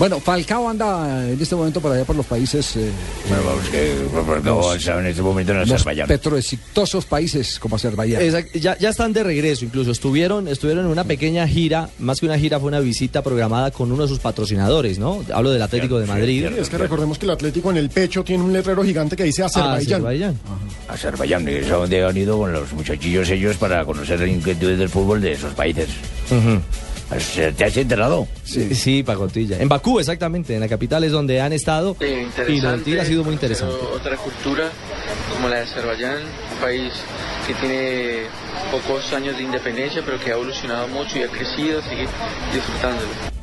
Bueno, Falcao anda en este momento por allá por los países, eh, Bueno, vamos que Falcao está en este momento en los Azerbaiyán. petroexitosos países como Azerbaiyán. Exacto, ya, ya están de regreso, incluso estuvieron, estuvieron en una pequeña gira, más que una gira fue una visita programada con uno de sus patrocinadores, ¿no? Hablo del Atlético de Madrid. Es que recordemos que el Atlético en el pecho tiene un letrero gigante que dice Azerbaiyán. Azerbaiyán. Azerbaiyán, que es a donde han ido con los muchachillos ellos para conocer las inquietudes del fútbol de esos países. Pues, ¿Te has enterado? Sí, sí, Pacotilla. En Bakú, exactamente, en la capital es donde han estado. Eh, y Tigre ha sido muy interesante. Otra cultura como la de Azerbaiyán, un país que tiene pocos años de independencia, pero que ha evolucionado mucho y ha crecido, sigue disfrutándolo.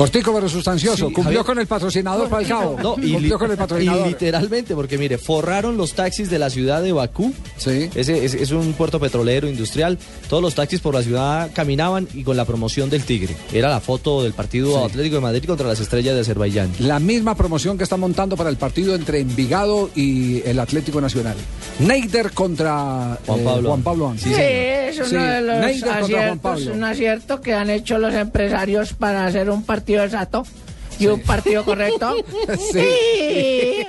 Cortico pero sustancioso. Sí, Cumplió Javier. con el patrocinador Falcao. No, y, li- Cumplió con el y patrocinador. literalmente, porque mire, forraron los taxis de la ciudad de Bakú. Sí. Ese es, es un puerto petrolero industrial. Todos los taxis por la ciudad caminaban y con la promoción del Tigre. Era la foto del partido Sí. Atlético de Madrid contra las estrellas de Azerbaiyán. La misma promoción que está montando para el partido entre Envigado y el Atlético Nacional. Neider contra Juan eh, Pablo. Juan Pablo. Sí, es uno Sí, de los aciertos, un acierto que han hecho los empresarios para hacer un partido exacto y un partido correcto. Sí. Sí.